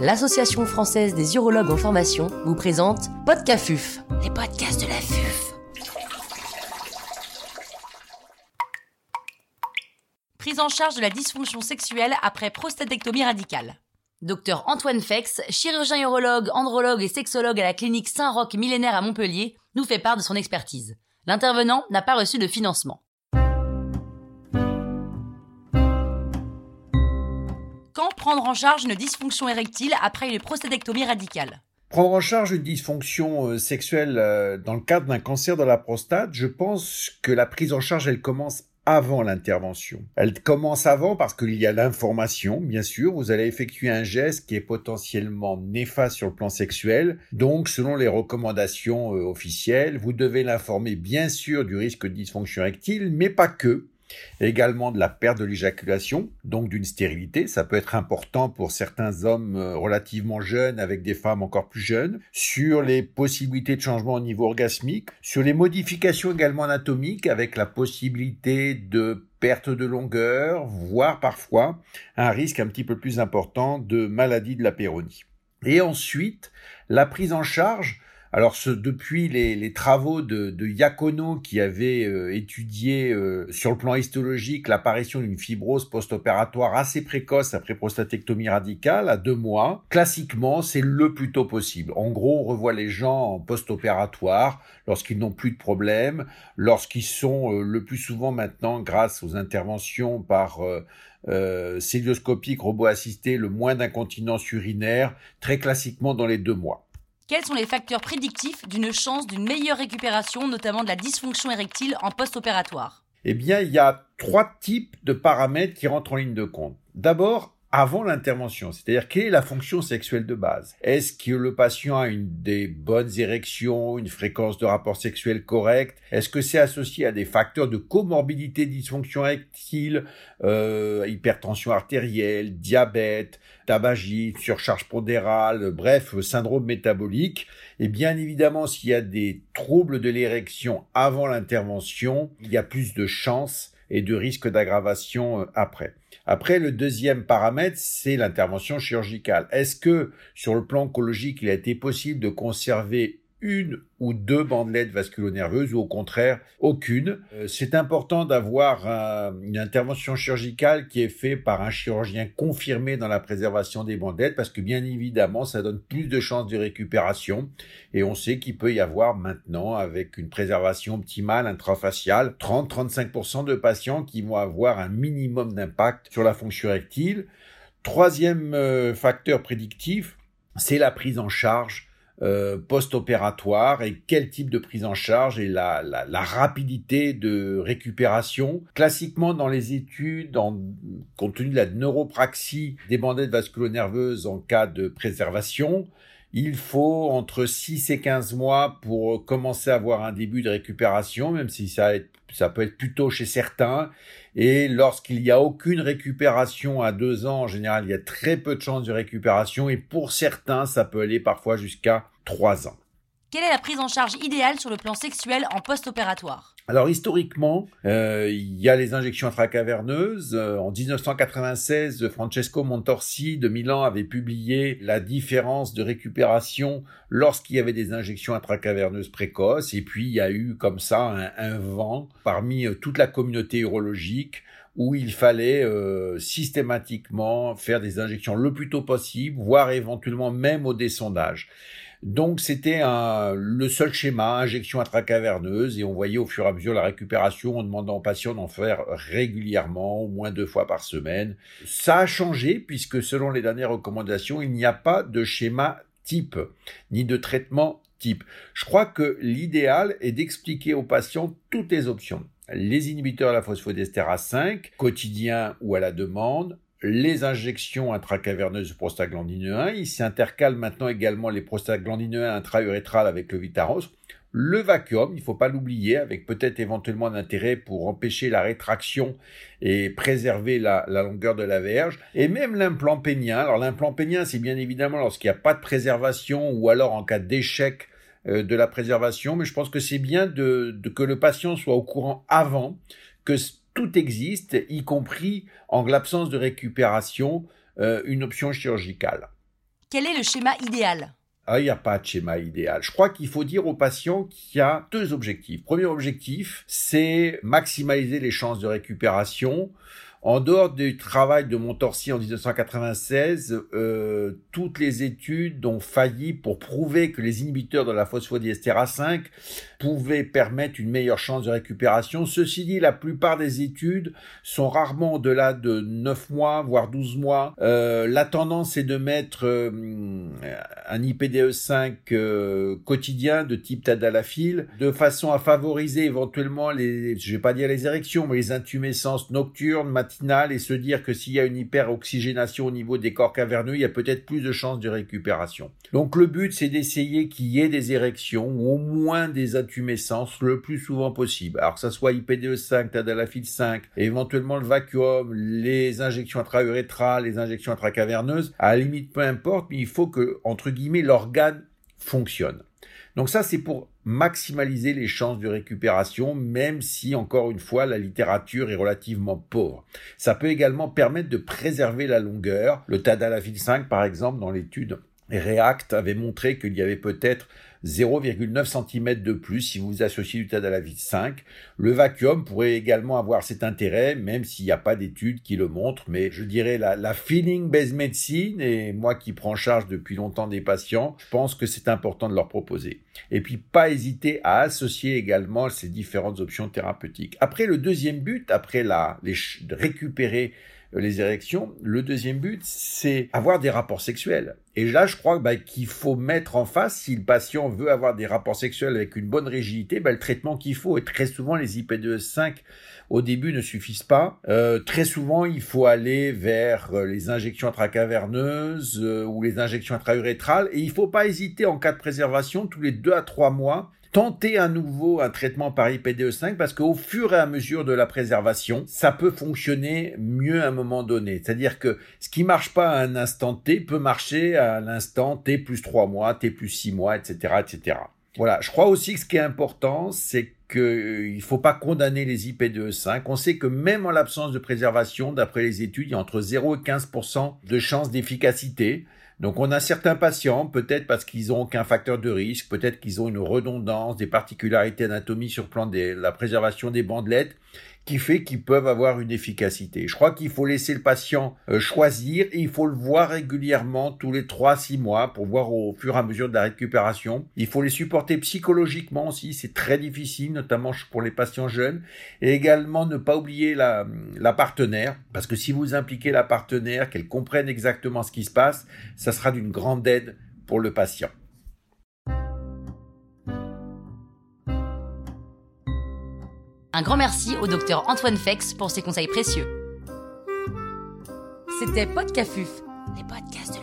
l'Association française des urologues en formation vous présente Podcafuf, les podcasts de la FUF. Prise en charge de la dysfonction sexuelle après prostatectomie radicale. Docteur Antoine Fex, chirurgien urologue, andrologue et sexologue à la clinique Saint-Roch millénaire à Montpellier, nous fait part de son expertise. L'intervenant n'a pas reçu de financement. Prendre en charge une dysfonction érectile après une prostatectomie radicale Prendre en charge une dysfonction euh, sexuelle euh, dans le cadre d'un cancer de la prostate, je pense que la prise en charge, elle commence avant l'intervention. Elle commence avant parce qu'il y a l'information, bien sûr. Vous allez effectuer un geste qui est potentiellement néfaste sur le plan sexuel. Donc, selon les recommandations euh, officielles, vous devez l'informer, bien sûr, du risque de dysfonction érectile, mais pas que également de la perte de l'éjaculation, donc d'une stérilité. Ça peut être important pour certains hommes euh, relativement jeunes avec des femmes encore plus jeunes, sur les possibilités de changement au niveau orgasmique, sur les modifications également anatomiques avec la possibilité de perte de longueur, voire parfois un risque un petit peu plus important de maladie de la péronie. Et ensuite, la prise en charge alors ce, depuis les, travaux de, de qui avait euh, étudié euh, sur le plan histologique l'apparition d'une fibrose post-opératoire assez précoce après prostatectomie radicale à deux mois, classiquement c'est le plus tôt possible. En gros, on revoit les gens en post-opératoire lorsqu'ils n'ont plus de problème, lorsqu'ils sont euh, le plus souvent maintenant grâce aux interventions par euh, célioscopique robot assisté, le moins d'incontinence urinaire, très classiquement dans les deux mois. Quels sont les facteurs prédictifs d'une chance d'une meilleure récupération, notamment de la dysfonction érectile en post-opératoire? Eh bien, il y a trois types de paramètres qui rentrent en ligne de compte. D'abord, avant l'intervention, c'est-à-dire quelle est la fonction sexuelle de base? Est-ce que le patient a une des bonnes érections, une fréquence de rapport sexuel correcte Est-ce que c'est associé à des facteurs de comorbidité, dysfonction érectile, euh, hypertension artérielle, diabète, tabagisme, surcharge pondérale, bref, syndrome métabolique? Et bien évidemment, s'il y a des troubles de l'érection avant l'intervention, il y a plus de chances et de risque d'aggravation euh, après. Après, le deuxième paramètre, c'est l'intervention chirurgicale. Est-ce que, sur le plan oncologique, il a été possible de conserver une ou deux bandelettes vasculo-nerveuses ou au contraire aucune. Euh, c'est important d'avoir une intervention chirurgicale qui est faite par un chirurgien confirmé dans la préservation des bandelettes parce que bien évidemment ça donne plus de chances de récupération et on sait qu'il peut y avoir maintenant avec une préservation optimale intrafaciale 30-35% de patients qui vont avoir un minimum d'impact sur la fonction érectile. Troisième euh, facteur prédictif, c'est la prise en charge euh, post-opératoire et quel type de prise en charge et la, la, rapidité de récupération. Classiquement, dans les études, en, compte tenu de la neuropraxie des bandettes vasculo-nerveuses en cas de préservation, il faut entre 6 et 15 mois pour commencer à avoir un début de récupération, même si ça, peut être plutôt chez certains. Et lorsqu'il n'y a aucune récupération à deux ans, en général, il y a très peu de chances de récupération. Et pour certains, ça peut aller parfois jusqu'à trois ans. Quelle est la prise en charge idéale sur le plan sexuel en post-opératoire? Alors historiquement, euh, il y a les injections intracaverneuses. Euh, en 1996, Francesco Montorsi de Milan avait publié la différence de récupération lorsqu'il y avait des injections intracaverneuses précoces. Et puis il y a eu comme ça un, vent parmi euh, toute la communauté urologique où il fallait euh, systématiquement faire des injections le plus tôt possible, voire éventuellement même au descendage. Donc c'était le seul schéma, injection intracaverneuse, et on voyait au fur et à mesure la récupération en demandant aux patients d'en faire régulièrement, au moins deux fois par semaine. Ça a changé puisque selon les dernières recommandations, il n'y a pas de schéma type, ni de traitement type. Je crois que l'idéal est d'expliquer aux patients toutes les options. Les inhibiteurs de la phosphodestérase 5, quotidien ou à la demande, les injections intracaverneuses de prostaglandine 1. Il s'intercale maintenant également les prostaglandines 1 intraurétrales avec le Vitaros. Le vacuum, il ne faut pas l'oublier, avec peut-être éventuellement un intérêt pour empêcher la rétraction et préserver la, longueur de la verge. Et même l'implant pénien. Alors l'implant pénien, c'est bien évidemment lorsqu'il n'y a pas de préservation ou alors en cas d'échec euh, de la préservation. Mais je pense que c'est bien de, que le patient soit au courant avant que tout existe, y compris en l'absence de récupération, euh, une option chirurgicale. Quel est le schéma idéal? Ah, il n'y a pas de schéma idéal. Je crois qu'il faut dire aux patients qu'il y a deux objectifs. Premier objectif, c'est maximiser les chances de récupération en dehors du travail de Montorsi en 1996, euh, toutes les études ont failli pour prouver que les inhibiteurs de la phosphodiestérase 5 pouvaient permettre une meilleure chance de récupération. Ceci dit, la plupart des études sont rarement au-delà de 9 mois, voire 12 mois. Euh, la tendance est de mettre euh, un IPDE5 euh, quotidien de type tadalafil de façon à favoriser éventuellement les, je vais pas dire les érections, mais les intumescences nocturnes, et se dire que s'il y a une hyperoxygénation au niveau des corps caverneux, il y a peut-être plus de chances de récupération. Donc le but, c'est d'essayer qu'il y ait des érections ou au moins des intumescences le plus souvent possible. Alors que ça soit IPDE5, Tadalafil 5, éventuellement le vacuum, les injections intra-urétrales, les injections intracaverneuses, à la limite peu importe, mais il faut que, entre guillemets, l'organe fonctionne. Donc ça, c'est pour maximaliser les chances de récupération, même si, encore une fois, la littérature est relativement pauvre. Ça peut également permettre de préserver la longueur. Le Tadalafil 5, par exemple, dans l'étude React, avait montré qu'il y avait peut-être 0,9 cm de plus si vous associez du tadalafil 5. Le vacuum pourrait également avoir cet intérêt, même s'il n'y a pas d'études qui le montrent, mais je dirais la, feeling-based medicine, et moi qui prends charge depuis longtemps des patients, je pense que c'est important de leur proposer. Et puis pas hésiter à associer également ces différentes options thérapeutiques. Après le deuxième but, après la, les, récupérer euh, les érections. Le deuxième but, c'est avoir des rapports sexuels. Et là, je crois bah, qu'il faut mettre en face, si le patient veut avoir des rapports sexuels avec une bonne rigidité, bah, le traitement qu'il faut. Et très souvent, les IP2E5 au début ne suffisent pas. Euh, très souvent, il faut aller vers euh, les injections intracaverneuses ou les injections intraurétrales. Et il ne faut pas hésiter en cas de préservation, tous les deux à trois mois, tenter à nouveau un traitement par IPDE5 parce qu'au fur et à mesure de la préservation, ça peut fonctionner mieux à un moment donné. C'est-à-dire que ce qui marche pas à un instant T peut marcher à l'instant T plus 3 mois, T plus 6 mois, etc., etc. Voilà. Je crois aussi que ce qui est important, c'est qu'il euh, ne faut pas condamner les IPDE5. On sait que même en l'absence de préservation, d'après les études, il y a entre 0 et 15% de chances d'efficacité. Donc on a certains patients, peut-être parce qu'ils n'ont aucun facteur de risque, peut-être qu'ils ont une redondance, des particularités anatomiques sur plan de la préservation des bandelettes, qui fait qu'ils peuvent avoir une efficacité. Je crois qu'il faut laisser le patient euh, choisir et il faut le voir régulièrement tous les 3-6 mois pour voir au fur et à mesure de la récupération. Il faut les supporter psychologiquement aussi, c'est très difficile, notamment pour les patients jeunes. Et également ne pas oublier la, la partenaire, parce que si vous impliquez la partenaire, qu'elle comprenne exactement ce qui se passe, ça sera d'une grande aide pour le patient. Un grand merci au docteur Antoine Fex pour ses conseils précieux. C'était Podcafuf, les podcasts